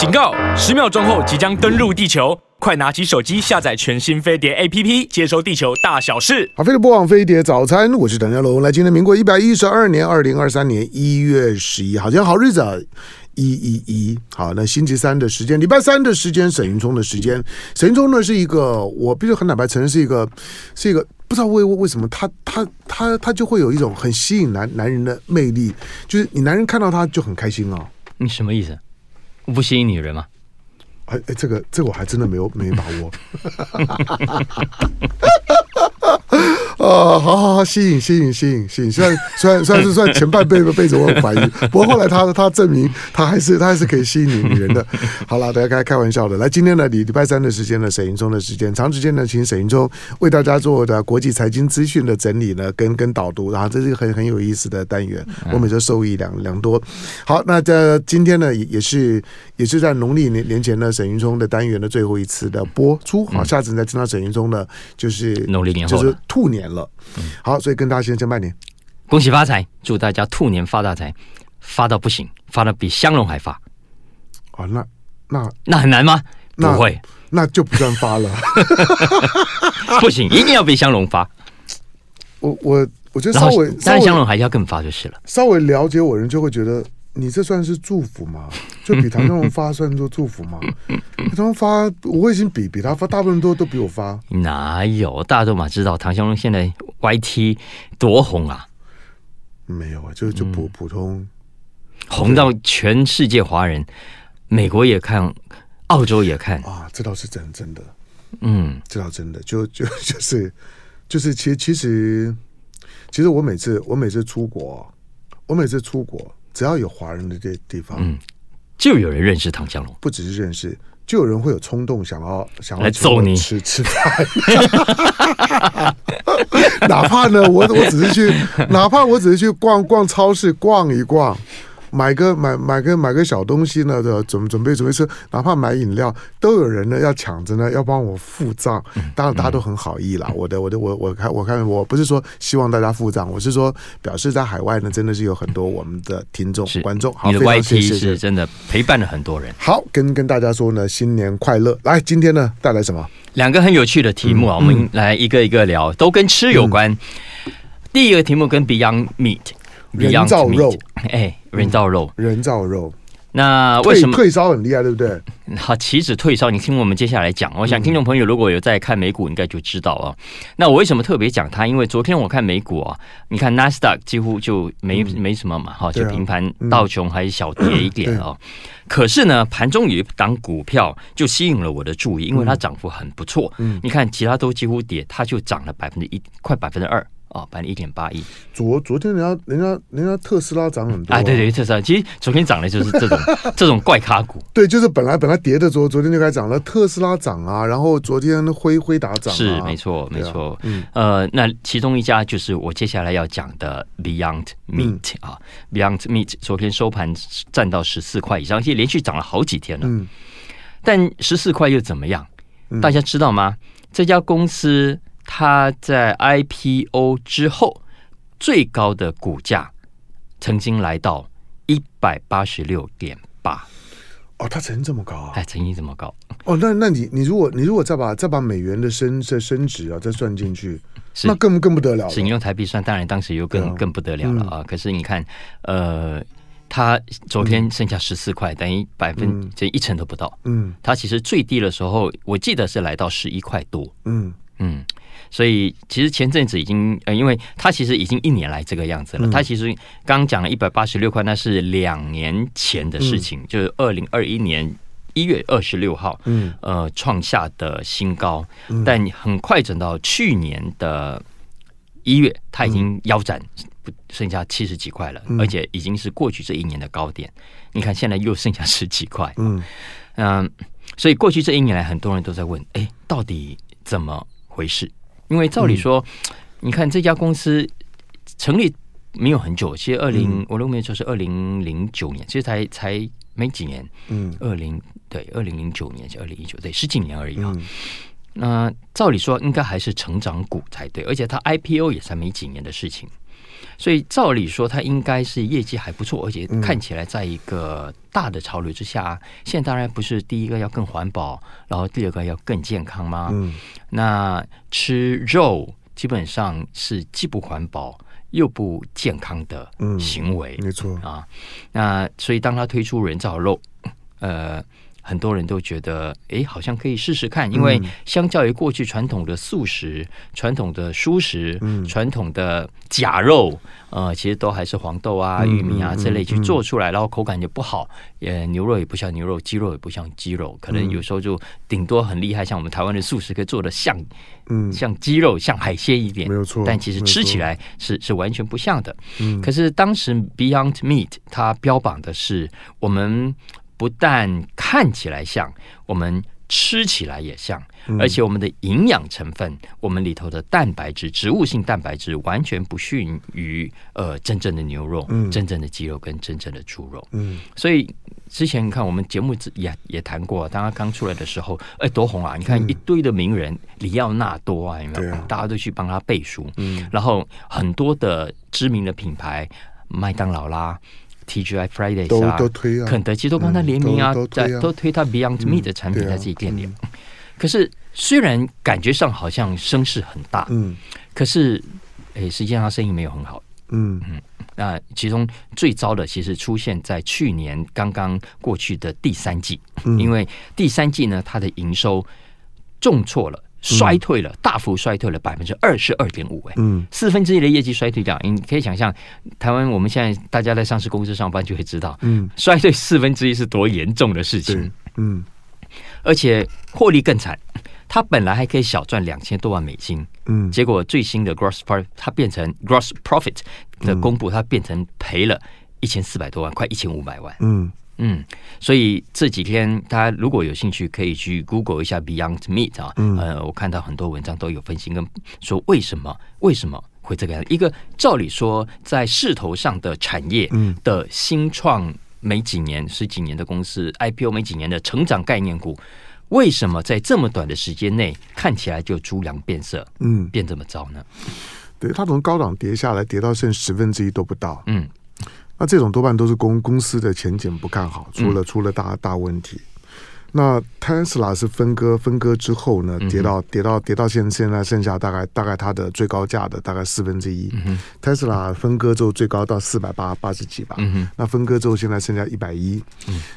警告！十秒钟后即将登陆地球，快拿起手机下载全新飞碟 APP，接收地球大小事。好，飞碟播网飞碟早餐，我是唐家龙。来，今天民国一百一十二年二零二三年一月十一好像好日子啊，一一一。好，那星期三的时间，礼拜三的时间，沈云聪的时间。沈云聪呢是一个，我必须很坦白承认，是一个，是一个不知道为为什么他他他他就会有一种很吸引男男人的魅力，就是你男人看到他就很开心哦。你什么意思？我不吸引女人吗？哎哎，这个这个我还真的没有没把握。啊，好好好，吸引吸引吸引吸引，虽然虽然虽然是算前半辈子辈子我很怀疑，不过后来他他证明他还是他还是可以吸引女女人的。好了，大家开开玩笑的。来，今天呢，礼礼拜三的时间呢，沈云聪的时间，长时间呢，请沈云聪为大家做的国际财经资讯的整理呢，跟跟导读，然后这是一个很很有意思的单元，我每周受益良良多。好，那这今天呢，也也是也是在农历年年前呢，沈云聪的单元的最后一次的播出。好，下次你再听到沈云聪呢，就是农历年后就是兔年了。好，所以跟大家先先拜年，恭喜发财，祝大家兔年发大财，发到不行，发到比香龙还发。哦，那那那很难吗？不会，那就不算发了。不行，一定要比香龙发。我我我觉得稍微，但是香龙还是要更发就是了。稍微了解我人就会觉得。你这算是祝福吗？就比唐湘龙发算作祝福吗？唐湘龙发，我已经比比他发，大部分都都比我发。哪有？大家都嘛知道唐湘龙现在 YT 多红啊？没有啊，就就普普通、嗯，红到全世界华人，美国也看，澳洲也看啊。这倒是真真的，嗯，这倒真的，就就就是 就是，其实其实其实我每次我每次出国，我每次出国。只要有华人的这地方，嗯，就有人认识唐香龙。不只是认识，就有人会有冲动想要想要来揍你吃吃饭。哪怕呢，我我只是去，哪怕我只是去逛逛超市逛一逛。买个买买个买个小东西呢，的准准备准备吃，哪怕买饮料，都有人呢要抢着呢要帮我付账。当然大家都很好意啦。嗯、我的我的我我看我看我不是说希望大家付账，我是说表示在海外呢真的是有很多我们的听众观众。好，你的 YT 是真的陪伴了很多人。好，跟跟大家说呢，新年快乐！来，今天呢带来什么？两个很有趣的题目啊，嗯、我们来一个一个聊，都跟吃有关。嗯、第一个题目跟 Beyond Meat。人造肉，哎，人造肉，人造肉。那为什么退烧很厉害，对不对？好，岂止退烧，你听我们接下来讲。我想听众朋友如果有在看美股，应该就知道啊。那我为什么特别讲它？因为昨天我看美股啊，你看纳斯达克几乎就没没什么嘛，哈，就平盘，道琼还是小跌一点啊。可是呢，盘中有一档股票就吸引了我的注意，因为它涨幅很不错。嗯你看其他都几乎跌，它就涨了百分之一，快百分之二。哦，百分之一点八一。昨昨天人家人家人家特斯拉涨很多啊，啊对对，特斯拉其实昨天涨的就是这种 这种怪咖股。对，就是本来本来跌的，昨昨天就开始涨了，特斯拉涨啊，然后昨天辉辉达涨，是没错没错。嗯呃，那其中一家就是我接下来要讲的 Beyond Meat 啊，Beyond Meat 昨天收盘站到十四块以上，而且连续涨了好几天了。嗯，但十四块又怎么样？大家知道吗？这家公司。它在 IPO 之后最高的股价曾经来到一百八十六点八哦，它曾经这么高啊？哎，曾经这么高哦。那那你你如果你如果再把再把美元的升升升值啊再算进去，那更更不得了了。是你用台币算，当然当时又更、啊、更不得了了啊。嗯、可是你看，呃，它昨天剩下十四块，等于百分这一成都不到。嗯，它其实最低的时候，我记得是来到十一块多。嗯嗯。所以其实前阵子已经呃，因为它其实已经一年来这个样子了。它其实刚讲了一百八十六块，那是两年前的事情，就是二零二一年一月二十六号，嗯，呃，创下的新高。但很快整到去年的一月，它已经腰斩，不剩下七十几块了，而且已经是过去这一年的高点。你看现在又剩下十几块，嗯嗯，所以过去这一年来，很多人都在问，哎，到底怎么回事？因为照理说，嗯、你看这家公司成立没有很久，其实二零、嗯、我都没说是二零零九年，其实才才没几年。嗯，二零对二零零九年是二零一九，对十几年而已啊。嗯、那照理说应该还是成长股才对，而且它 IPO 也才没几年的事情。所以照理说，它应该是业绩还不错，而且看起来在一个大的潮流之下。嗯、现在当然不是第一个要更环保，然后第二个要更健康吗？嗯、那吃肉基本上是既不环保又不健康的行为，嗯、没错啊。那所以当他推出人造肉，呃。很多人都觉得，哎，好像可以试试看，因为相较于过去传统的素食、传统的蔬食、传统的假肉，呃，其实都还是黄豆啊、玉米啊这类去做出来，然后口感就不好，呃，牛肉也不像牛肉，鸡肉也不像鸡肉，可能有时候就顶多很厉害，像我们台湾的素食可以做的像，嗯，像鸡肉、像海鲜一点，没有错，但其实吃起来是是完全不像的。嗯，可是当时 Beyond Meat 它标榜的是我们。不但看起来像，我们吃起来也像，而且我们的营养成分，我们里头的蛋白质、植物性蛋白质完全不逊于呃真正的牛肉、真正的鸡肉跟真正的猪肉。嗯，所以之前你看我们节目也也谈过，当他刚出来的时候，哎，多红啊！你看一堆的名人，里奥纳多啊，有没有？大家都去帮他背书。嗯，然后很多的知名的品牌，麦当劳啦。TGI Fridays 啊，肯德基都跟他联名啊，在都推他 Beyond Meat 的产品在自己店里。可是虽然感觉上好像声势很大，嗯，可是诶，实际上他生意没有很好，嗯嗯。那其中最糟的其实出现在去年刚刚过去的第三季，因为第三季呢，它的营收重挫了。衰退了，大幅衰退了百分之二十二点五，哎，嗯，四分之一的业绩衰退掉，你可以想象，台湾我们现在大家在上市公司上班就会知道，嗯，衰退四分之一是多严重的事情，嗯，而且获利更惨，它本来还可以小赚两千多万美金，嗯，结果最新的 gross profit 它变成 gross profit 的公布，它变成赔了一千四百多万，快一千五百万，嗯。嗯，所以这几天大家如果有兴趣，可以去 Google 一下 Beyond Meat 啊。嗯，呃，我看到很多文章都有分析跟说为什么为什么会这个样。一个照理说，在势头上的产业的新创没几年、十几年的公司，IPO 没几年的成长概念股，为什么在这么短的时间内看起来就猪羊变色？嗯，变这么糟呢？对，它从高档跌下来，跌到剩十分之一都不到。嗯。那这种多半都是公公司的前景不看好，出了出了大大问题。那 Tesla 是分割分割之后呢，跌到跌到跌到现现在剩下大概大概它的最高价的大概四分之一。Tesla 分割之后最高到四百八八十几吧。嗯那分割之后现在剩下一百一。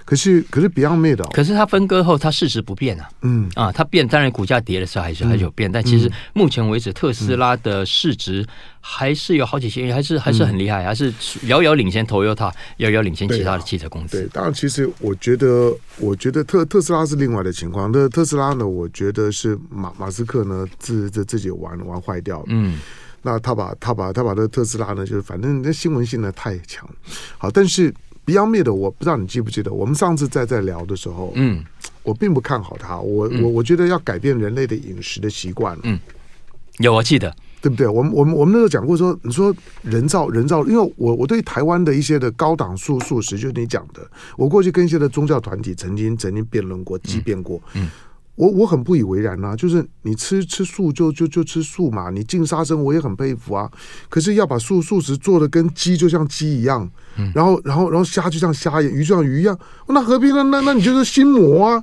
可是可是 Beyond Meat，可是它分割后它市值不变啊。嗯啊，它变当然股价跌的时候还是还是有变，但其实目前为止特斯拉的市值还是有好几千亿，还是还是很厉害，还是遥遥领先 Toyota，遥遥领先其他的汽车公司。对，当然其实我觉得我觉得特特。特斯拉是另外的情况，那特斯拉呢？我觉得是马马斯克呢自自自己玩玩坏掉了。嗯，那他把他把他把这特斯拉呢，就是反正那新闻性呢太强。好，但是 Beyond Meat 的，我不知道你记不记得，我们上次在在聊的时候，嗯，我并不看好它，我我我觉得要改变人类的饮食的习惯。嗯，有我记得。对不对？我们我们我们那时候讲过说，你说人造人造，因为我我对台湾的一些的高档素素食，就是你讲的，我过去跟一些的宗教团体曾经曾经辩论过、激辩过。嗯，嗯我我很不以为然啊，就是你吃吃素就就就吃素嘛，你净杀生我也很佩服啊。可是要把素素食做的跟鸡就像鸡一样，嗯、然后然后然后虾就像虾一样，鱼就像鱼一样，那何必呢？那那你就是心魔啊！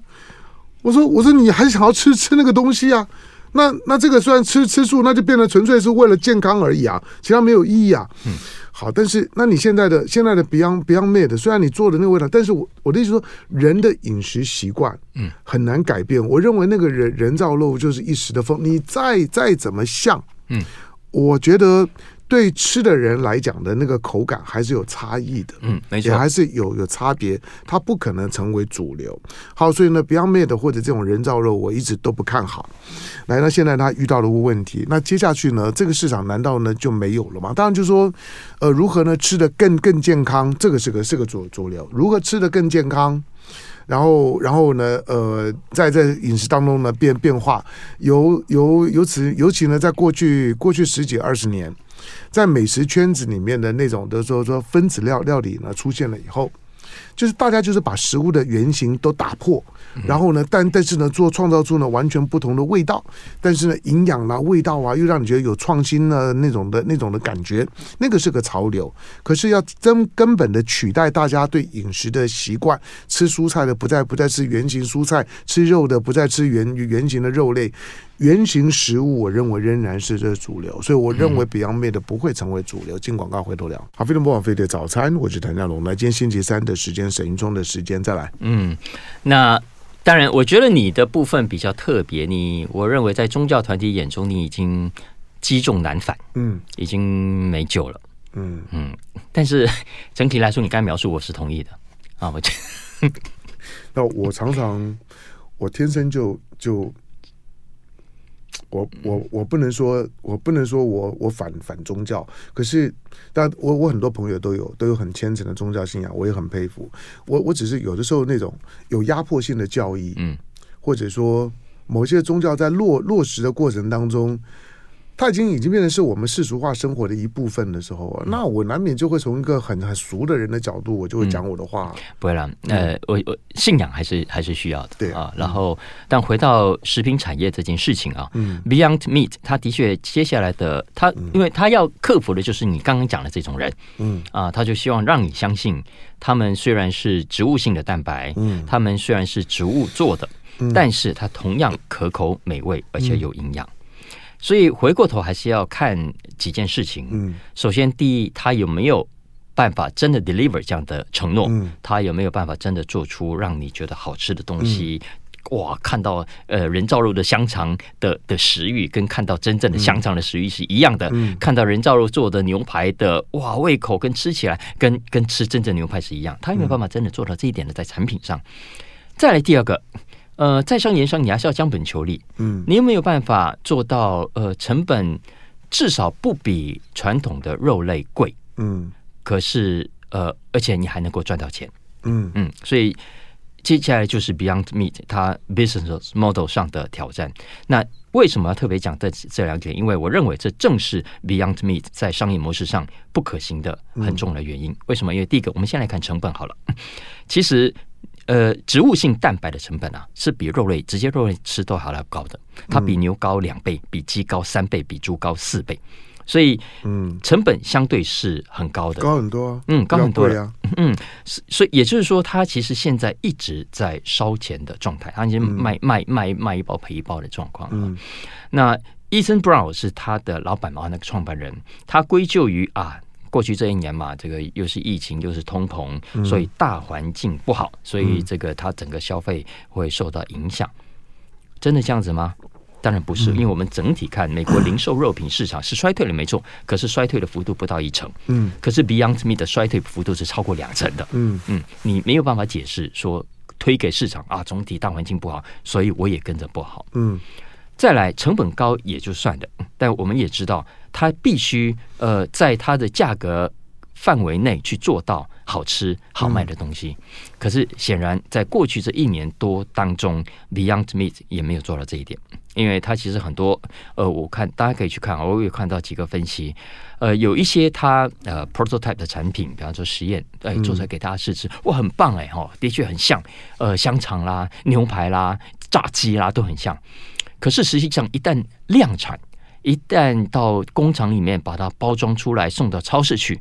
我说我说你还想要吃吃那个东西啊？那那这个虽然吃吃素，那就变得纯粹是为了健康而已啊，其他没有意义啊。嗯，好，但是那你现在的现在的 Beyond Beyond Meat，虽然你做的那个味道，但是我我的意思说，人的饮食习惯，嗯，很难改变。我认为那个人人造肉就是一时的风，你再再怎么像，嗯，我觉得。对吃的人来讲的那个口感还是有差异的，嗯，没错，也还是有有差别，它不可能成为主流。好，所以呢，Beyond Meat 或者这种人造肉，我一直都不看好。来，那现在它遇到了个问题，那接下去呢，这个市场难道呢就没有了吗？当然，就是说，呃，如何呢吃的更更健康，这个是个是个主主流。如何吃的更健康，然后然后呢，呃，在在饮食当中呢变变化，由由由此尤其呢，在过去过去十几二十年。在美食圈子里面的那种的说说分子料料理呢出现了以后，就是大家就是把食物的原型都打破，然后呢，但但是呢，做创造出呢完全不同的味道，但是呢，营养啊、味道啊，又让你觉得有创新的那种的那种的感觉，那个是个潮流。可是要真根本的取代大家对饮食的习惯，吃蔬菜的不再不再吃原型蔬菜，吃肉的不再吃原原型的肉类。原型食物，我认为仍然是这主流，所以我认为 Beyond Meat 不会成为主流。进广告回头聊。好，飞碟播放飞的早餐，我是谭家龙。那今天星期三的时间，沈云聪的时间再来。嗯，那当然，我觉得你的部分比较特别。你，我认为在宗教团体眼中，你已经积重难返，嗯，已经没救了，嗯嗯。但是整体来说，你刚才描述我是同意的啊。我觉得，那我常常，我天生就就。我我我不能说，我不能说我我反反宗教，可是，但我我很多朋友都有都有很虔诚的宗教信仰，我也很佩服。我我只是有的时候那种有压迫性的教义，嗯，或者说某些宗教在落落实的过程当中。它已经已经变成是我们世俗化生活的一部分的时候，嗯、那我难免就会从一个很很俗的人的角度，我就会讲我的话。嗯、不会啦，呃，我我信仰还是还是需要的，对。啊。然后，但回到食品产业这件事情啊，嗯，Beyond Meat，它的确接下来的，它因为它要克服的就是你刚刚讲的这种人，嗯。啊，他就希望让你相信，他们虽然是植物性的蛋白，嗯，他们虽然是植物做的，嗯、但是它同样可口美味，而且有营养。所以回过头还是要看几件事情。嗯，首先第一，他有没有办法真的 deliver 这样的承诺？嗯，他有没有办法真的做出让你觉得好吃的东西？嗯、哇，看到呃人造肉的香肠的的食欲，跟看到真正的香肠的食欲是一样的。嗯，看到人造肉做的牛排的哇，胃口跟吃起来跟跟吃真正牛排是一样。他有没有办法真的做到这一点呢在产品上？再来第二个。呃，在商言商，你还是要将本求利。嗯，你有没有办法做到？呃，成本至少不比传统的肉类贵。嗯，可是呃，而且你还能够赚到钱。嗯嗯，所以接下来就是 Beyond Meat 它 business model 上的挑战。那为什么要特别讲这这两点？因为我认为这正是 Beyond Meat 在商业模式上不可行的很重要的原因。为什么？因为第一个，我们先来看成本好了。其实。呃，植物性蛋白的成本啊，是比肉类直接肉类吃都还要高的。它比牛高两倍，比鸡高三倍，比猪高四倍。所以，嗯，成本相对是很高的，高很多，嗯，高很多呀，嗯，所以也就是说，它其实现在一直在烧钱的状态，它已经卖卖卖卖一包赔一包的状况。嗯，那 Ethan Brown 是他的老板嘛，那个创办人，他归咎于啊。过去这一年嘛，这个又是疫情，又是通膨，所以大环境不好，所以这个它整个消费会受到影响。真的这样子吗？当然不是，因为我们整体看美国零售肉品市场是衰退了，没错，可是衰退的幅度不到一成。嗯，可是 Beyond Meat 的衰退幅度是超过两成的。嗯嗯，你没有办法解释说推给市场啊，总体大环境不好，所以我也跟着不好。嗯，再来成本高也就算了，但我们也知道。它必须呃，在它的价格范围内去做到好吃好卖的东西。可是显然，在过去这一年多当中，Beyond Meat 也没有做到这一点。因为它其实很多呃，我看大家可以去看，我有看到几个分析，呃，有一些它呃 prototype 的产品，比方说实验，哎，做出来给大家试吃，哇，很棒哎哈，的确很像呃香肠啦、牛排啦、炸鸡啦都很像。可是实际上一旦量产，一旦到工厂里面把它包装出来送到超市去，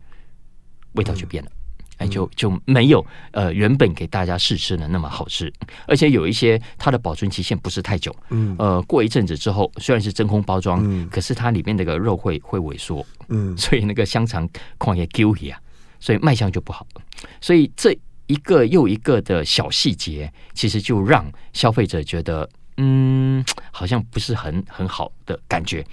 味道就变了，哎，就就没有呃原本给大家试吃的那么好吃，而且有一些它的保存期限不是太久，嗯，呃，过一阵子之后虽然是真空包装，嗯，可是它里面那个肉会会萎缩，嗯，所以那个香肠况也丢弃啊，所以卖相就不好，所以这一个又一个的小细节，其实就让消费者觉得，嗯，好像不是很很好的感觉。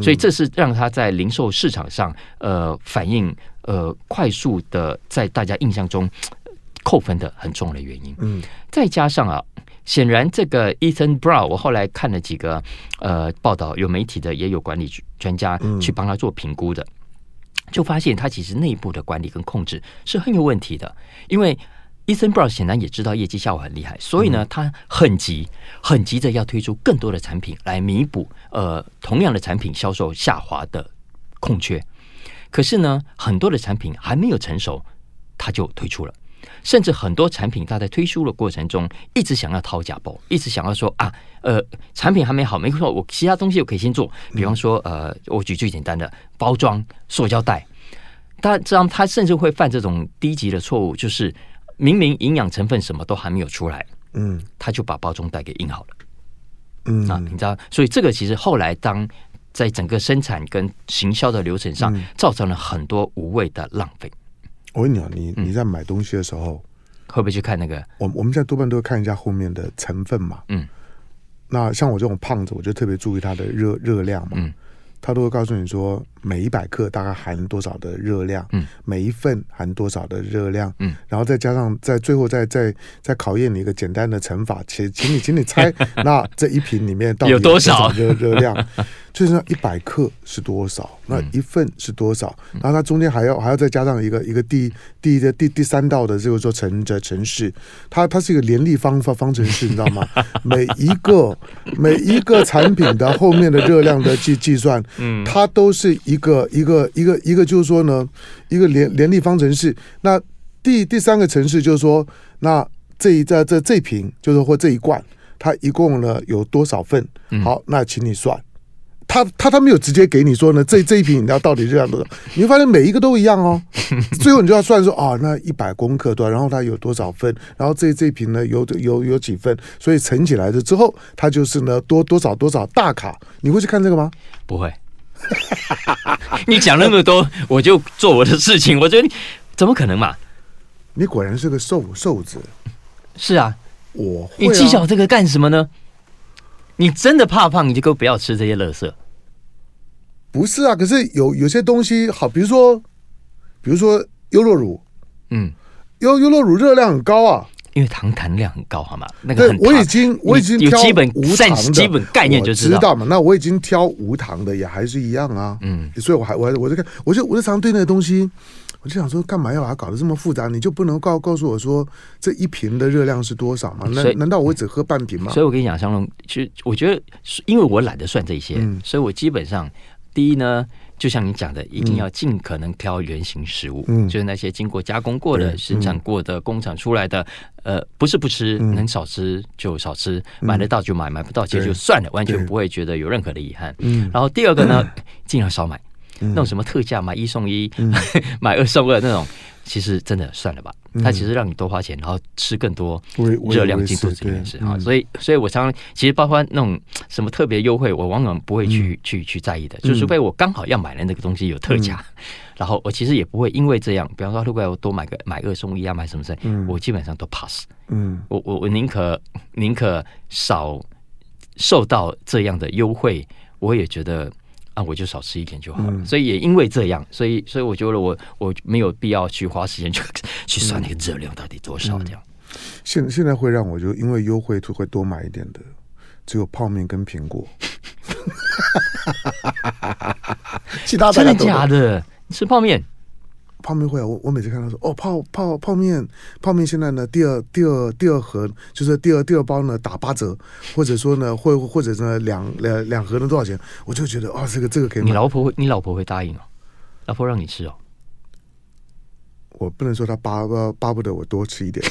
所以这是让他在零售市场上，呃，反应呃快速的，在大家印象中 扣分的很重要的原因。嗯，再加上啊，显然这个 Ethan Brown，我后来看了几个呃报道，有媒体的，也有管理专家去帮他做评估的，就发现他其实内部的管理跟控制是很有问题的，因为。Ethan Brown 显然也知道业绩下滑很厉害，所以呢，他很急，很急着要推出更多的产品来弥补呃同样的产品销售下滑的空缺。可是呢，很多的产品还没有成熟，他就推出了。甚至很多产品，他在推出的过程中，一直想要掏假包，一直想要说啊，呃，产品还没好，没错，我其他东西我可以先做，比方说，呃，我举最简单的包装塑胶袋，但这样他甚至会犯这种低级的错误，就是明明营养成分什么都还没有出来，嗯，他就把包装袋给印好了，嗯啊，你知道，所以这个其实后来当在整个生产跟行销的流程上，造成了很多无谓的浪费。我问你啊，你你在买东西的时候，会不会去看那个？我我们现在多半都会看一下后面的成分嘛。嗯，那像我这种胖子，我就特别注意它的热热量嘛。嗯，他都会告诉你说，每一百克大概含多少的热量，嗯，每一份含多少的热量，嗯，然后再加上在最后再再再考验你一个简单的乘法，请请你请你猜，那这一瓶里面到底有多少热热量？就是那一百克是多少？那一份是多少？然后它中间还要还要再加上一个一个第第一的第第三道的这个说程的程式，它它是一个联立方方方程式，你知道吗？每一个每一个产品的后面的热量的计计算，嗯，它都是一个一个一个一个就是说呢，一个联联立方程式。那第第三个程式就是说，那这一这这这瓶就是或这一罐，它一共呢有多少份？好，那请你算。他他他没有直接给你说呢，这这一瓶饮料到底热量多少？你会发现每一个都一样哦。最后你就要算说啊、哦，那一百公克多，然后它有多少份？然后这这一瓶呢有有有几份？所以乘起来的之后，它就是呢多多少多少大卡。你会去看这个吗？不会。你讲那么多，我就做我的事情。我觉得你怎么可能嘛？你果然是个瘦瘦子。是啊，我会、啊、你计较这个干什么呢？你真的怕胖，你就给我不要吃这些垃圾。不是啊，可是有有些东西好，比如说，比如说优酪乳，嗯，优优酪乳热量很高啊，因为糖含量很高，好吗？那个很对，我已经我已经挑基本无糖的基本概念就知道，知道嘛。那我已经挑无糖的，也还是一样啊。嗯，所以我还我还我在看，我就我就常常对那个东西。我就想说，干嘛要把它搞得这么复杂？你就不能告告诉我说这一瓶的热量是多少吗？难难道我只喝半瓶吗？所以我跟你讲，香龙，其实我觉得，因为我懒得算这些，嗯、所以我基本上第一呢，就像你讲的，一定要尽可能挑原型食物，嗯、就是那些经过加工过的、生产过的、工厂出来的，呃，不是不吃，能少吃就少吃，买得到就买，买不到其实就算了，完全不会觉得有任何的遗憾。然后第二个呢，尽量少买。那种什么特价买一送一，嗯、买二送二那种，其实真的算了吧。嗯、它其实让你多花钱，然后吃更多热量进肚子里面是啊。所以，所以我常常其实包括那种什么特别优惠，我往往不会去、嗯、去去在意的。就除非我刚好要买的那个东西有特价，嗯、然后我其实也不会因为这样，比方说如果我多买个买二送一啊，买什么什么，嗯、我基本上都 pass。嗯，我我我宁可宁可少受到这样的优惠，我也觉得。啊，我就少吃一点就好了。嗯、所以也因为这样，所以所以我觉得我我没有必要去花时间去去算那个热量到底多少这样。现、嗯、现在会让我就因为优惠就会多买一点的，只有泡面跟苹果。其他真的假的？你吃泡面？泡面会啊，我我每次看到说哦，泡泡泡面，泡面现在呢，第二第二第二盒就是第二第二包呢打八折，或者说呢，或或者呢两两两盒能多少钱？我就觉得哦，这个这个可以。你老婆会，你老婆会答应哦？老婆让你吃哦？我不能说他巴巴巴不得我多吃一点，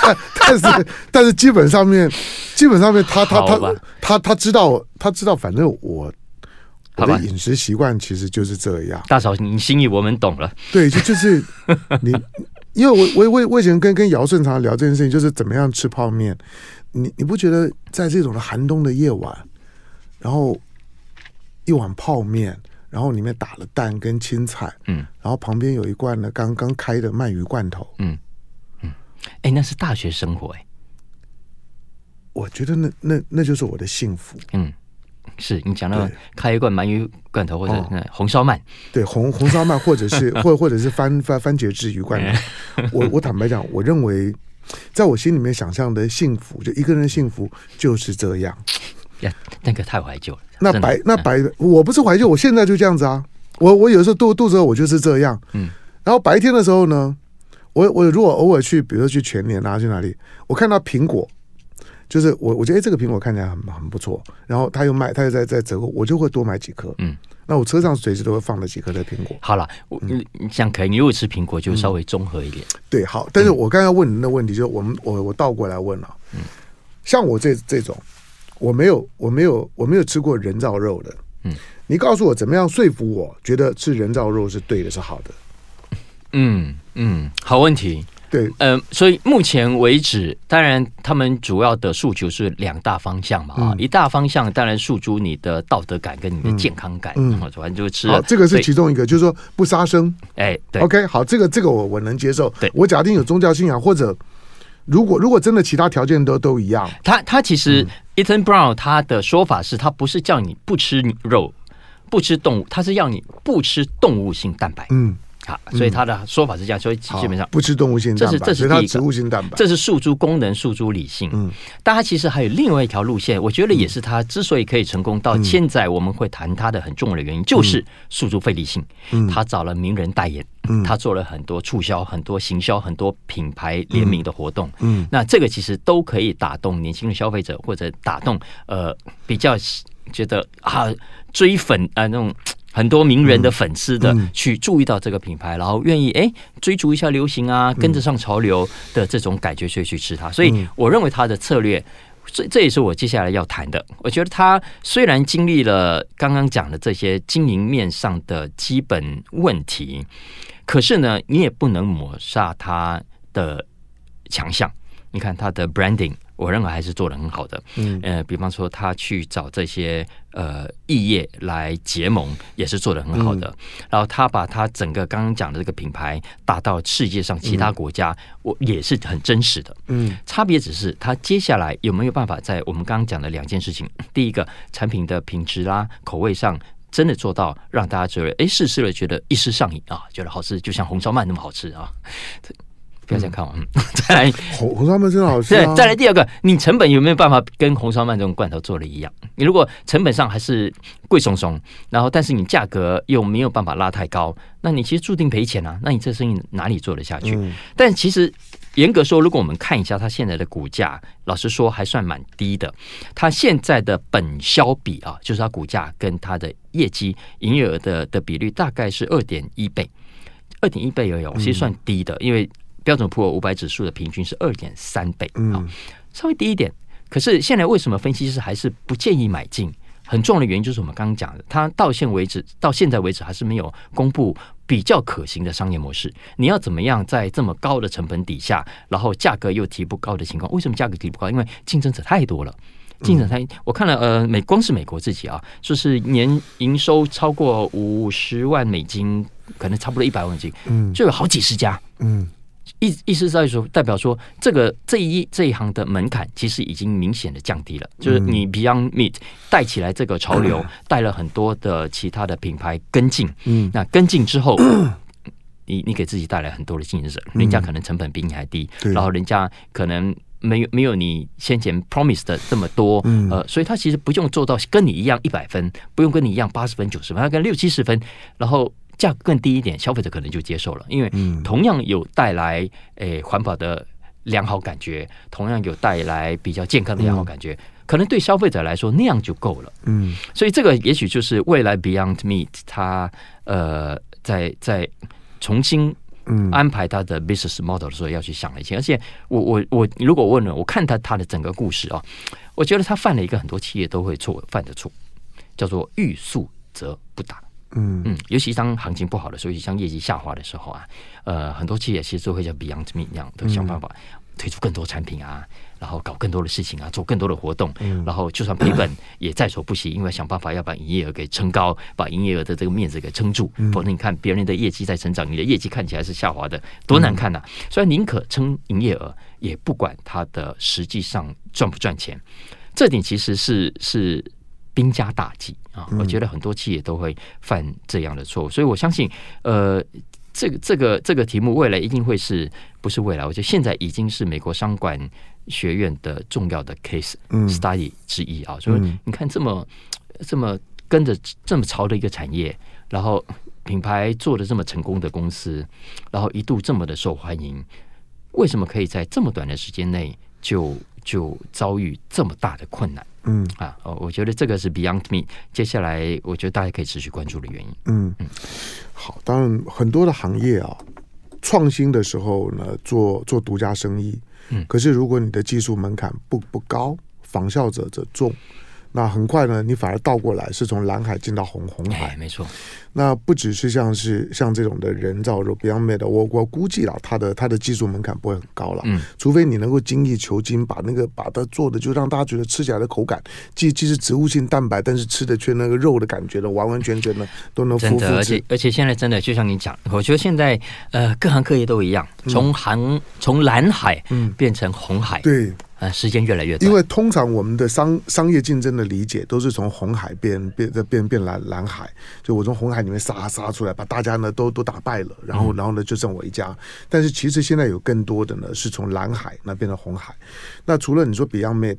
但 但是但是基本上面基本上面他他他他他，他知道他知道，反正我。我的饮食习惯其实就是这样。大嫂，你心意我们懂了。对，就就是 你，因为我我我我以前跟跟姚顺常聊这件事情，就是怎么样吃泡面。你你不觉得在这种的寒冬的夜晚，然后一碗泡面，然后里面打了蛋跟青菜，嗯，然后旁边有一罐呢刚刚开的鳗鱼罐头，嗯嗯，哎，那是大学生活哎。我觉得那那那就是我的幸福，嗯。是你讲到开一罐鳗鱼罐头或者红烧鳗，对红红烧鳗 或者是或或者是番番番茄汁鱼罐头，我我坦白讲，我认为在我心里面想象的幸福，就一个人的幸福就是这样。呀，那个太怀旧了。那白那白，我不是怀旧，我现在就这样子啊。我我有时候肚肚子饿，我就是这样。嗯。然后白天的时候呢，我我如果偶尔去，比如说去全年啊，去哪里，我看到苹果。就是我我觉得哎，这个苹果看起来很很不错，然后他又卖，他又在在折扣，我就会多买几颗。嗯，那我车上随时都会放了几颗的苹果。好了，你你像可以，你如果吃苹果就稍微综合一点。嗯、对，好，但是我刚刚问您的问题就是，我们我我倒过来问了，嗯，像我这这种，我没有我没有我没有吃过人造肉的，嗯，你告诉我怎么样说服我觉得吃人造肉是对的，是好的。嗯嗯，好问题。对，嗯、呃，所以目前为止，当然他们主要的诉求是两大方向嘛啊，嗯、一大方向当然诉诸你的道德感跟你的健康感，嗯，反正就是吃。好，这个是其中一个，就是说不杀生。哎，对，OK，好，这个这个我我能接受。对，我假定有宗教信仰，或者如果如果真的其他条件都都一样，他他其实 Ethan Brown 他的说法是他不是叫你不吃肉，不吃动物，他是要你不吃动物性蛋白。嗯。好，所以他的说法是这样，所以基本上不吃动物性蛋白，这是这是植物性蛋白，这是诉诸功能、诉诸理性。嗯，但他其实还有另外一条路线，我觉得也是他之所以可以成功到现在，我们会谈他的很重要的原因，就是诉诸非理性。嗯，他找了名人代言，嗯，他做了很多促销、很多行销、很多品牌联名的活动。嗯，那这个其实都可以打动年轻的消费者，或者打动呃比较觉得啊追粉啊那种。很多名人的粉丝的去注意到这个品牌，然后愿意哎追逐一下流行啊，跟着上潮流的这种感觉，所以去吃它。所以我认为它的策略，这这也是我接下来要谈的。我觉得它虽然经历了刚刚讲的这些经营面上的基本问题，可是呢，你也不能抹杀它的强项。你看它的 branding。我认为还是做的很好的，嗯，呃，比方说他去找这些呃异业来结盟，也是做的很好的。嗯、然后他把他整个刚刚讲的这个品牌打到世界上其他国家，我、嗯、也是很真实的。嗯，差别只是他接下来有没有办法在我们刚刚讲的两件事情，第一个产品的品质啦、口味上，真的做到让大家觉得，哎，试吃了觉得一时上瘾啊，觉得好吃，就像红烧鳗那么好吃啊。不要再看完，嗯、再来红红烧鳗真的好吃，啊。对，再来第二个，你成本有没有办法跟红烧鳗这种罐头做的一样？你如果成本上还是贵松松，然后但是你价格又没有办法拉太高，那你其实注定赔钱啊！那你这生意哪里做得下去？嗯、但其实严格说，如果我们看一下它现在的股价，老实说还算蛮低的。它现在的本销比啊，就是它股价跟它的业绩营业额的的比率大概是二点一倍，二点一倍也有，其实算低的，因为。标准普尔五百指数的平均是二点三倍啊，稍微低一点。可是现在为什么分析师还是不建议买进？很重要的原因就是我们刚刚讲的，它到现为止，到现在为止还是没有公布比较可行的商业模式。你要怎么样在这么高的成本底下，然后价格又提不高的情况？为什么价格提不高？因为竞争者太多了，竞争者太……我看了，呃，美光是美国自己啊，说是年营收超过五十万美金，可能差不多一百万美金，嗯，就有好几十家，嗯。意意思在说，代表说，这个这一这一行的门槛其实已经明显的降低了。就是你 Beyond Meat 带起来这个潮流，带了很多的其他的品牌跟进。嗯，那跟进之后，你你给自己带来很多的竞争者，人家可能成本比你还低，然后人家可能没有没有你先前 promise 的这么多。呃，所以他其实不用做到跟你一样一百分，不用跟你一样八十分九十分，他跟六七十分，然后。价格更低一点，消费者可能就接受了，因为同样有带来诶环保的良好感觉，同样有带来比较健康的良好感觉，可能对消费者来说那样就够了。嗯，所以这个也许就是未来 Beyond Meat 它呃在在重新安排它的 business model 的时候要去想的一些。而且我我我如果问了，我看他他的整个故事啊，我觉得他犯了一个很多企业都会错犯的错，叫做欲速则不达。嗯。嗯，尤其当行情不好的时候，尤其像业绩下滑的时候啊，呃，很多企业其实都会像 Beyond Meat 那样的想办法推出更多产品啊，然后搞更多的事情啊，做更多的活动，然后就算赔本也在所不惜，因为想办法要把营业额给撑高，把营业额的这个面子给撑住，否则你看别人的业绩在成长，你的业绩看起来是下滑的，多难看呐、啊！所以宁可撑营业额，也不管它的实际上赚不赚钱，这点其实是是。兵家大忌啊！我觉得很多企业都会犯这样的错误，所以我相信，呃，这个这个这个题目未来一定会是不是未来？我觉得现在已经是美国商管学院的重要的 case study 之一啊。所以你看，这么这么跟着这么潮的一个产业，然后品牌做的这么成功的公司，然后一度这么的受欢迎，为什么可以在这么短的时间内就就遭遇这么大的困难。嗯啊，哦，我觉得这个是 Beyond Me，接下来我觉得大家可以持续关注的原因。嗯嗯，好，当然很多的行业啊，创新的时候呢，做做独家生意，嗯，可是如果你的技术门槛不不高，仿效者则重。那很快呢，你反而倒过来，是从蓝海进到红红海，哎，没错。那不只是像是像这种的人造肉 Beyond Meat 我我估计了，它的它的技术门槛不会很高了，嗯，除非你能够精益求精，把那个把它做的就让大家觉得吃起来的口感既既是植物性蛋白，但是吃的却那个肉的感觉的完完全全的都能复复。而且而且现在真的就像你讲，我觉得现在呃各行各业都一样，从航从蓝海嗯。变成红海，嗯、对。呃，时间越来越短，因为通常我们的商商业竞争的理解都是从红海变变变变蓝蓝海，就我从红海里面杀杀出来，把大家呢都都打败了，然后然后呢就剩我一家。但是其实现在有更多的呢是从蓝海那变成红海。那除了你说 Beyond Meat，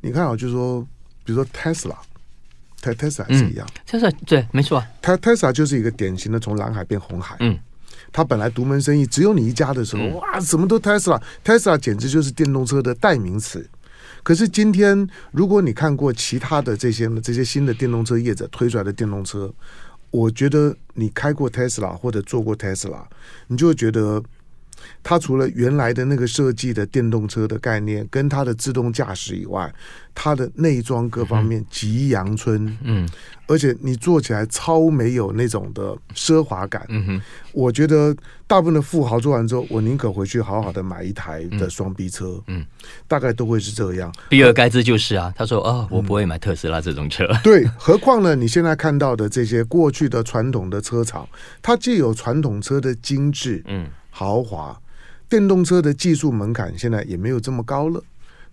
你看啊，就是说比如说 Tesla，Tesla 也是一样，Tesla 对，没错，Tesla 就是一个典型的从蓝海变红海，嗯。他本来独门生意只有你一家的时候，哇，什么都 Tesla，Tesla 简直就是电动车的代名词。可是今天，如果你看过其他的这些这些新的电动车业者推出来的电动车，我觉得你开过 Tesla 或者做过 Tesla，你就会觉得。它除了原来的那个设计的电动车的概念，跟它的自动驾驶以外，它的内装各方面极阳春，嗯，而且你坐起来超没有那种的奢华感，嗯哼，我觉得大部分的富豪做完之后，我宁可回去好好的买一台的双 B 车，嗯，大概都会是这样。比尔盖茨就是啊，他说哦，我不会买特斯拉这种车，嗯、对，何况呢？你现在看到的这些过去的传统的车厂，它既有传统车的精致，嗯。豪华电动车的技术门槛现在也没有这么高了。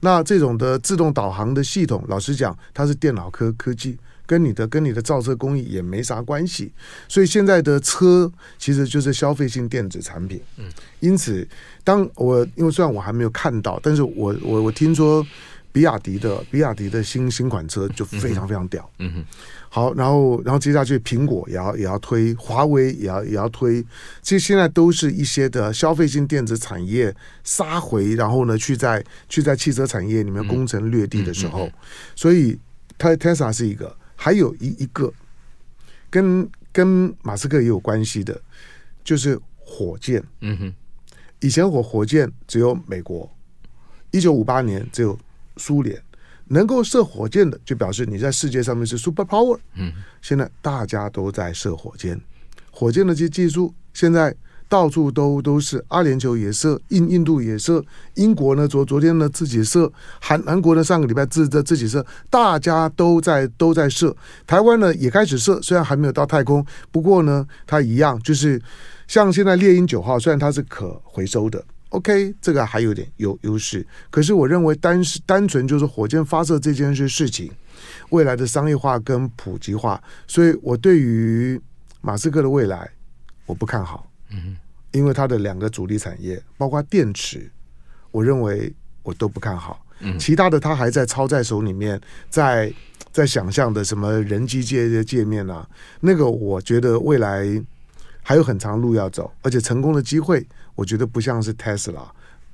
那这种的自动导航的系统，老实讲，它是电脑科科技，跟你的跟你的造车工艺也没啥关系。所以现在的车其实就是消费性电子产品。嗯，因此，当我因为虽然我还没有看到，但是我我我听说比亚迪的比亚迪的新新款车就非常非常屌。嗯哼。好，然后，然后接下去，苹果也要也要推，华为也要也要推，其实现在都是一些的消费性电子产业杀回，然后呢，去在去在汽车产业里面攻城略地的时候，所以，Tesla 是一个，还有一一个跟跟马斯克也有关系的，就是火箭。嗯哼，以前火火箭只有美国，一九五八年只有苏联。能够射火箭的，就表示你在世界上面是 super power。嗯，现在大家都在射火箭，火箭的这些技术现在到处都都是。阿联酋也射，印印度也射，英国呢昨昨天呢自己射，韩韩国呢上个礼拜自自自己射，大家都在都在射。台湾呢也开始射，虽然还没有到太空，不过呢它一样就是像现在猎鹰九号，虽然它是可回收的。OK，这个还有点有优势，可是我认为单是单纯就是火箭发射这件事事情，未来的商业化跟普及化，所以我对于马斯克的未来我不看好，嗯，因为他的两个主力产业包括电池，我认为我都不看好，嗯，其他的他还在操在手里面，在在想象的什么人机界的界面啊，那个我觉得未来还有很长路要走，而且成功的机会。我觉得不像是 Tesla，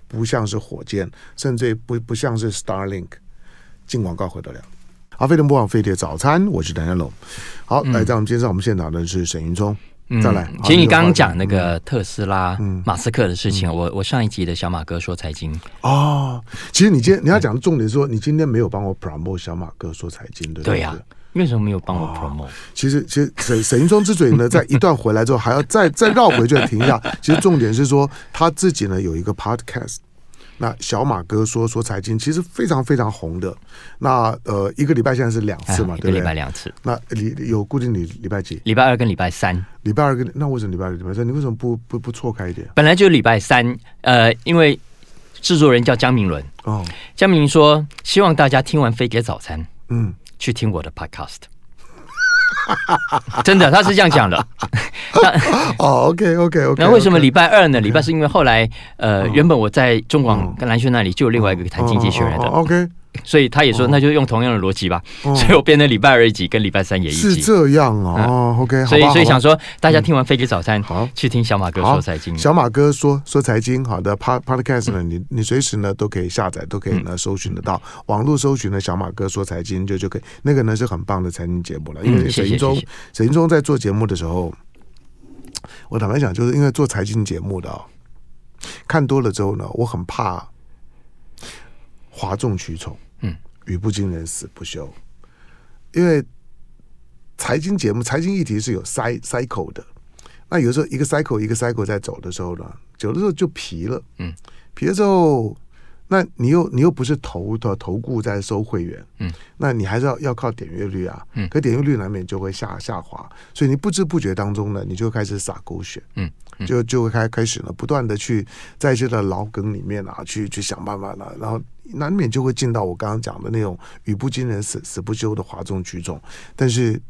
不像是火箭，甚至不不像是 Starlink。进广告回得了。好，飞碟播放飞碟早餐，我是谭家龙。好，来在我们今天上我们现场的是沈云聪。嗯、再来，其实你刚刚讲那个特斯拉、嗯、马斯克的事情，嗯、我我上一集的小马哥说财经哦，其实你今天你要讲的重点是说，你今天没有帮我 promote 小马哥说财经，对不对？对呀、啊。为什么没有帮我 promote？其实，其实沈沈云聪之所以呢，在一段回来之后，还要再再绕回去停一下。其实重点是说，他自己呢有一个 podcast，那小马哥说说财经，其实非常非常红的。那呃，一个礼拜现在是两次嘛，对不对？一个礼拜两次。那礼有固定礼礼拜几？礼拜二跟礼拜三。礼拜二跟那为什么礼拜二、礼拜三？你为什么不不不错开一点？本来就礼拜三，呃，因为制作人叫江明伦哦，江明伦说希望大家听完飞碟早餐，嗯。去听我的 podcast，真的，他是这样讲的。那哦，OK，OK，OK。那为什么礼拜二呢？礼拜是因为后来，呃，原本我在中广跟蓝轩那里就有另外一个谈经济学人的，OK。所以他也说，那就用同样的逻辑吧。所以我变成礼拜二一集，跟礼拜三也一集。是这样哦。OK，所以所以想说，大家听完飞机早餐，好去听小马哥说财经。小马哥说说财经，好的，Pod Podcast 呢，你你随时呢都可以下载，都可以呢搜寻得到。网络搜寻呢小马哥说财经就就可以，那个呢是很棒的财经节目了。因为沈云中沈云中在做节目的时候，我坦白讲，就是因为做财经节目的，看多了之后呢，我很怕哗众取宠。语不惊人死不休，因为财经节目、财经议题是有 cycle 的。那有时候一个 cycle 一个 cycle 在走的时候呢，有的时候就疲了。嗯，疲了之后，那你又你又不是投的投顾在收会员，嗯，那你还是要要靠点阅率啊。嗯，可点阅率难免就会下下滑，所以你不知不觉当中呢，你就开始撒狗血。嗯。就就会开开始呢，不断的去在这个老梗里面啊，去去想办法了，然后难免就会进到我刚刚讲的那种语不惊人死死不休的哗众取宠。但是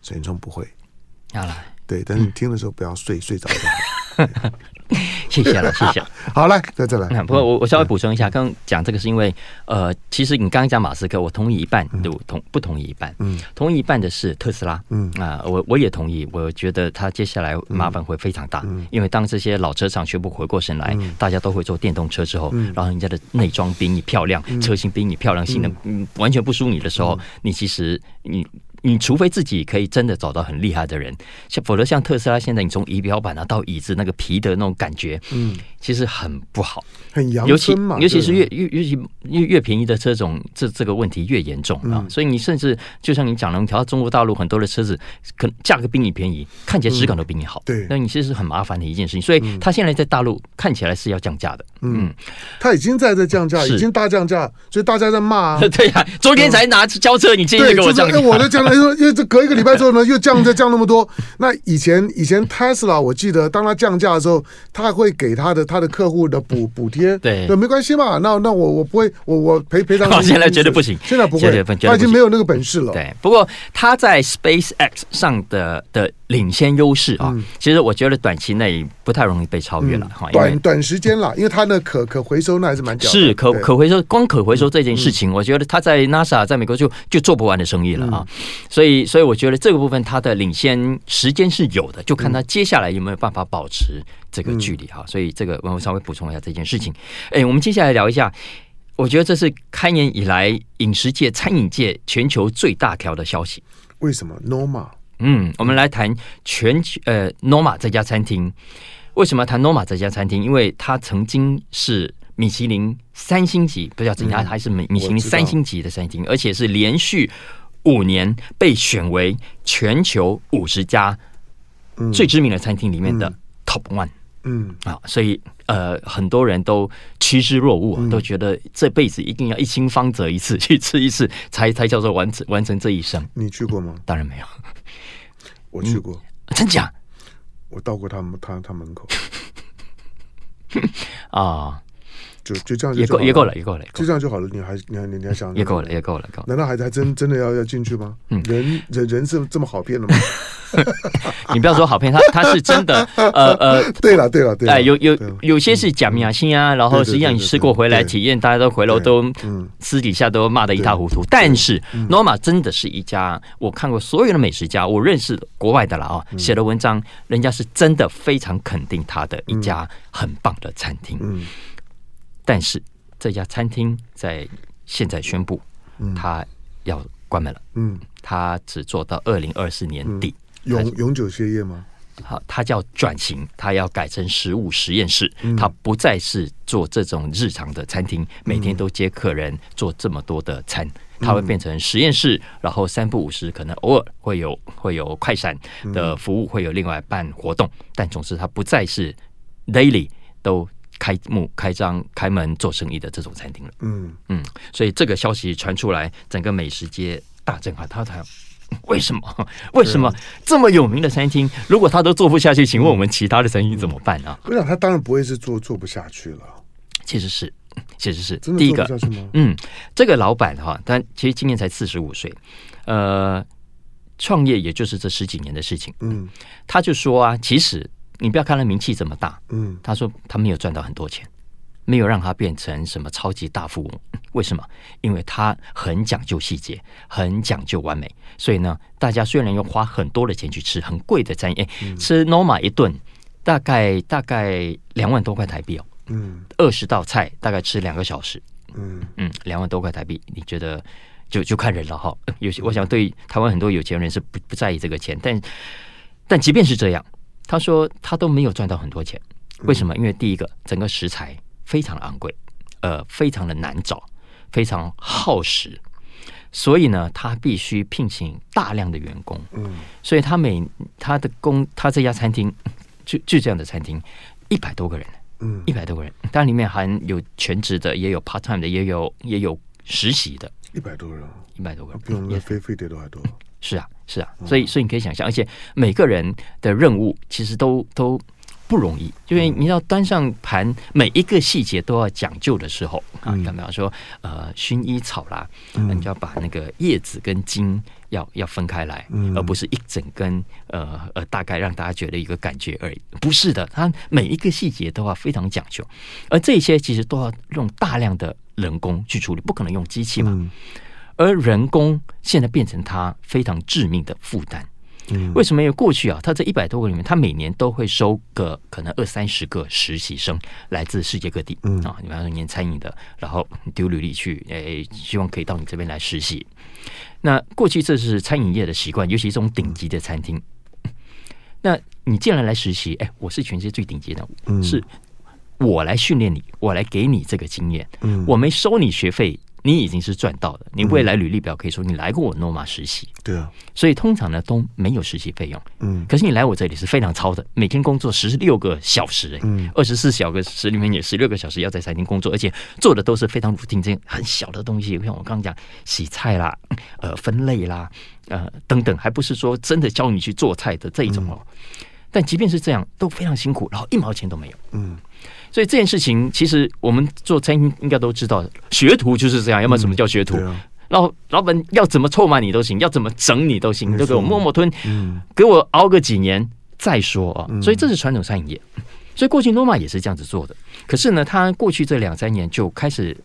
沈云聪不会，要来对，但是你听的时候不要睡，嗯、睡着就好。谢谢了，谢谢。好，了，在这来。不过我我稍微补充一下，刚刚讲这个是因为，呃，其实你刚刚讲马斯克，我同意一半，对，同不同意一半。嗯，同意一半的是特斯拉。嗯啊，我我也同意，我觉得他接下来麻烦会非常大，因为当这些老车厂全部回过神来，大家都会做电动车之后，然后人家的内装比你漂亮，车型比你漂亮，性能嗯完全不输你的时候，你其实你。你除非自己可以真的找到很厉害的人，像否则像特斯拉现在，你从仪表板啊到椅子那个皮的那种感觉，嗯，其实很不好，很阳春嘛。尤其尤其是越越尤其越越便宜的车种，这这个问题越严重啊。所以你甚至就像你讲的，你调到中国大陆很多的车子，可能价格比你便宜，看起来质感都比你好，对，那你其实是很麻烦的一件事情。所以他现在在大陆看起来是要降价的，嗯，他已经在在降价，已经大降价，所以大家在骂。对呀，昨天才拿交车，你今天给我降价，我的降价。因为因为这隔一个礼拜之后呢，又降再降那么多。那以前以前 Tesla 我记得，当他降价的时候，他还会给他的他的客户的补补贴。对，对，没关系嘛。那那我我不会，我我赔赔偿。现在绝对不行，现在不会，他已经没有那个本事了。对，不过他在 SpaceX 上的的领先优势啊，其实我觉得短期内不太容易被超越了。哈，短短时间了，因为它的可可回收那还是蛮是可可回收，光可回收这件事情，我觉得它在 NASA 在美国就就做不完的生意了啊。所以所以我觉得这个部分它的领先时间是有的，就看它接下来有没有办法保持这个距离哈。所以这个我们稍微补充一下这件事情。哎，我们接下来聊一下，我觉得这是开年以来饮食界、餐饮界全球最大条的消息。为什么？Noma。嗯，我们来谈全球呃 Noma 这家餐厅。为什么谈 Noma 这家餐厅？因为它曾经是米其林三星级，不叫怎样，还是米米其林三星级的餐厅，而且是连续五年被选为全球五十家最知名的餐厅里面的 Top One。嗯啊，所以呃，很多人都趋之若鹜，都觉得这辈子一定要一清方泽一次去吃一次，才才叫做完成完成这一生。你去过吗？当然没有。我去过，真假？我到过他们他他门口。啊，就就这样也够也够了也够了，就这样就好了。你还你还你还想也够了也够了够？难道还还真真的要要进去吗？人人人是这么好骗的吗？你不要说好骗，他他是真的，呃 呃，对了对了对，哎，有有有些是假名星啊，然后实际上你吃过回来体验，大家都回头都私底下都骂得一塌糊涂。但是 Noma 真的是一家，我看过所有的美食家，我认识国外的了啊，写的文章，人家是真的非常肯定他的一家很棒的餐厅。但是这家餐厅在现在宣布，它要关门了。嗯，它只做到二零二四年底。永永久歇业吗？好，它叫转型，它要改成食物实验室，它不再是做这种日常的餐厅，每天都接客人做这么多的餐，它会变成实验室，然后三不五时可能偶尔会有会有快闪的服务，会有另外办活动，但总之它不再是 daily 都开幕开张开门做生意的这种餐厅了。嗯嗯，所以这个消息传出来，整个美食街大震撼，他才。为什么？为什么这么有名的餐厅，如果他都做不下去，请问我们其他的餐厅怎么办呢？我想他当然不会是做做不下去了。其实是，其实是第一个。嗯，这个老板哈，他其实今年才四十五岁，呃，创业也就是这十几年的事情。嗯，他就说啊，其实你不要看他名气这么大，嗯，他说他没有赚到很多钱。没有让他变成什么超级大富翁。为什么？因为他很讲究细节，很讲究完美。所以呢，大家虽然要花很多的钱去吃很贵的餐饮，嗯、吃 Noma 一顿大概大概两万多块台币哦。嗯，二十道菜大概吃两个小时。嗯嗯，两万多块台币，你觉得就就看人了哈。有些我想对台湾很多有钱人是不不在意这个钱，但但即便是这样，他说他都没有赚到很多钱。为什么？因为第一个，整个食材非常的昂贵，呃，非常的难找，非常耗时，所以呢，他必须聘请大量的员工。嗯，所以他每他的工，他这家餐厅 就就这样的餐厅，一百多个人。嗯，一百多个人，但里面含有全职的，也有 part time 的，也有也有实习的。一百多人，一百多个人，比我们飞飞碟都还多。是啊，是啊，所以所以你可以想象，而且每个人的任务其实都都。不容易，因为你要端上盘，每一个细节都要讲究的时候啊，比方说呃薰衣草啦，你就要把那个叶子跟茎要要分开来，而不是一整根呃呃，大概让大家觉得一个感觉而已。不是的，它每一个细节都要非常讲究，而这些其实都要用大量的人工去处理，不可能用机器嘛。而人工现在变成他非常致命的负担。为什么？因为过去啊，他这一百多个里面，他每年都会收个可能二三十个实习生，来自世界各地啊。你比方说念餐饮的，然后丢履历去，哎，希望可以到你这边来实习。那过去这是餐饮业的习惯，尤其这种顶级的餐厅。那你既然来实习，哎，我是全世界最顶级的，是我来训练你，我来给你这个经验，我没收你学费。你已经是赚到了，你未来履历表可以说你来过我诺玛实习，对啊，所以通常呢都没有实习费用，嗯，可是你来我这里是非常超的，每天工作十六个小时，嗯，二十四小时里面也十六个小时要在餐厅工作，而且做的都是非常 routine 这很小的东西，像我刚刚讲洗菜啦，呃，分类啦，呃，等等，还不是说真的教你去做菜的这一种哦，但即便是这样都非常辛苦，然后一毛钱都没有，嗯。所以这件事情，其实我们做餐厅应该都知道，学徒就是这样。要么什么叫学徒？然后老板要怎么臭骂你都行，要怎么整你都行，都给我默默吞，给我熬个几年再说啊。所以这是传统餐饮业。所以过去诺玛也是这样子做的。可是呢，他过去这两三年就开始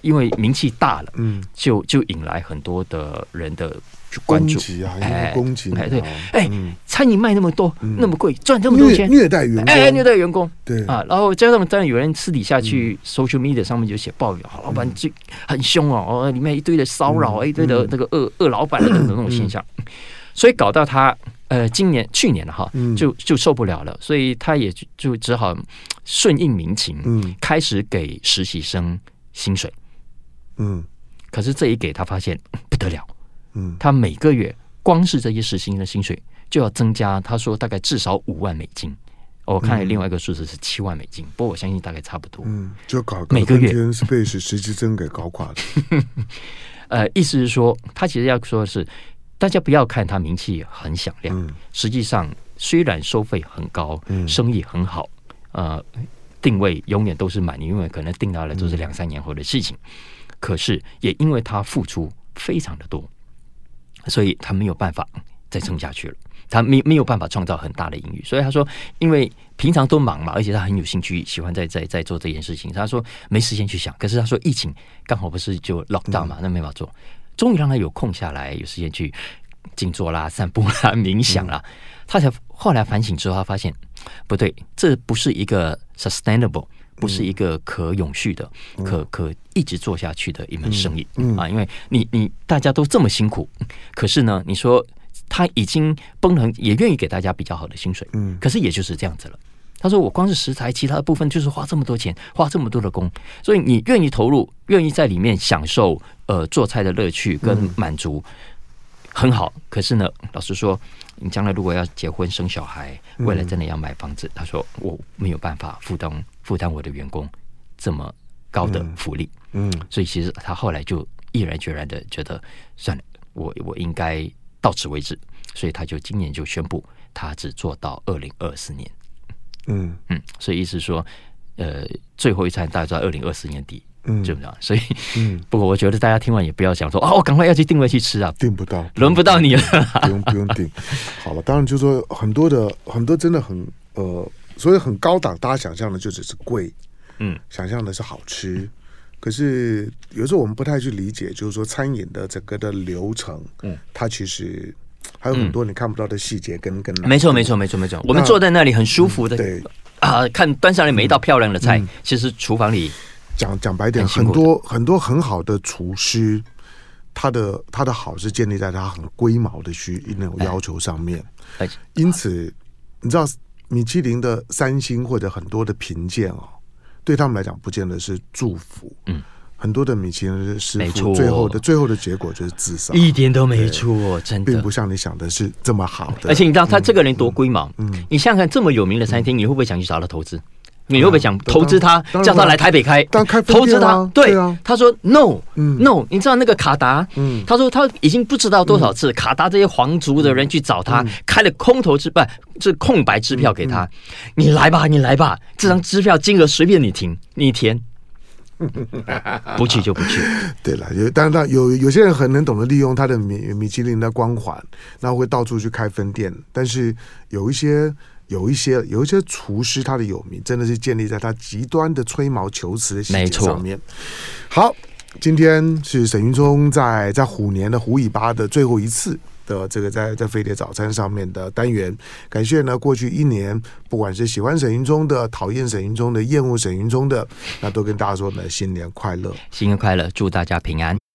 因为名气大了，嗯，就就引来很多的人的。关注。啊，哎，攻击，哎，对，哎，餐饮卖那么多，那么贵，赚这么多钱，虐待员工，哎，虐待员工，对。啊，然后加上当然有人私底下去 social media 上面就写抱怨，老板就很凶哦，哦，里面一堆的骚扰，一堆的那个恶恶老板等等那种现象，所以搞到他呃，今年去年了哈，就就受不了了，所以他也就只好顺应民情，嗯，开始给实习生薪水，嗯，可是这一给他发现不得了。他每个月光是这些实习生的薪水就要增加，他说大概至少五万美金。我看另外一个数字是七万美金，不过我相信大概差不多。嗯，就搞每个月是被实习生给搞垮的。呃，意思是说，他其实要说的是，大家不要看他名气很响亮，实际上虽然收费很高，嗯生意很好，呃，定位永远都是满，因为可能定到了都是两三年后的事情。可是也因为他付出非常的多。所以他没有办法再撑下去了，他没没有办法创造很大的盈余。所以他说，因为平常都忙嘛，而且他很有兴趣，喜欢在在在做这件事情。他说没时间去想。可是他说疫情刚好不是就 lock down 嘛，那没法做。终于让他有空下来，有时间去静坐啦、散步啦、冥想啦。他才后来反省之后，他发现不对，这不是一个 sustainable。不是一个可永续的、可可一直做下去的一门生意啊！因为你你大家都这么辛苦，可是呢，你说他已经崩了，也愿意给大家比较好的薪水，嗯，可是也就是这样子了。他说：“我光是食材，其他的部分就是花这么多钱，花这么多的工，所以你愿意投入，愿意在里面享受呃做菜的乐趣跟满足，很好。可是呢，老实说，你将来如果要结婚生小孩，未来真的要买房子，他说我没有办法负担。”负担我的员工这么高的福利，嗯，嗯，所以其实他后来就毅然决然的觉得算了，我我应该到此为止，所以他就今年就宣布他只做到二零二四年，嗯。嗯，所以意思说，呃，最后一餐大概在二零二四年底，嗯，就这样，所以，嗯，不过我觉得大家听完也不要想说啊，我赶快要去定位去吃啊，定不到，轮不到你了，不用不用定，好了，当然就是说很多的很多真的很呃。所以很高档，大家想象的就只是贵，嗯，想象的是好吃，可是有时候我们不太去理解，就是说餐饮的整个的流程，嗯，它其实还有很多你看不到的细节跟跟。没错，没错，没错，没错。我们坐在那里很舒服的，对。啊，看端上来每一道漂亮的菜，其实厨房里讲讲白点，很多很多很好的厨师。他的他的好是建立在他很龟毛的需那种要求上面，因此你知道米其林的三星或者很多的评鉴哦，对他们来讲不见得是祝福。嗯，很多的米其林的师傅最后的最后的结果就是自杀，一点都没错，真的，并不像你想的是这么好的。而且你知道他这个人多龟毛，嗯，你想想看这么有名的餐厅，你会不会想去找他投资？你会不会想投资他，叫他来台北开？投资他，对，他说 no，no，你知道那个卡达，他说他已经不知道多少次，卡达这些皇族的人去找他，开了空头支不是空白支票给他，你来吧，你来吧，这张支票金额随便你填，你填，不去就不去。对了，有当然，有有些人很能懂得利用他的米米其林的光环，然后会到处去开分店，但是有一些。有一些有一些厨师，他的有名真的是建立在他极端的吹毛求疵的细节上面。好，今天是沈云聪在在虎年的虎尾巴的最后一次的这个在在飞碟早餐上面的单元。感谢呢，过去一年不管是喜欢沈云聪的、讨厌沈云聪的、厌恶沈云聪的，那都跟大家说呢，新年快乐，新年快乐，祝大家平安。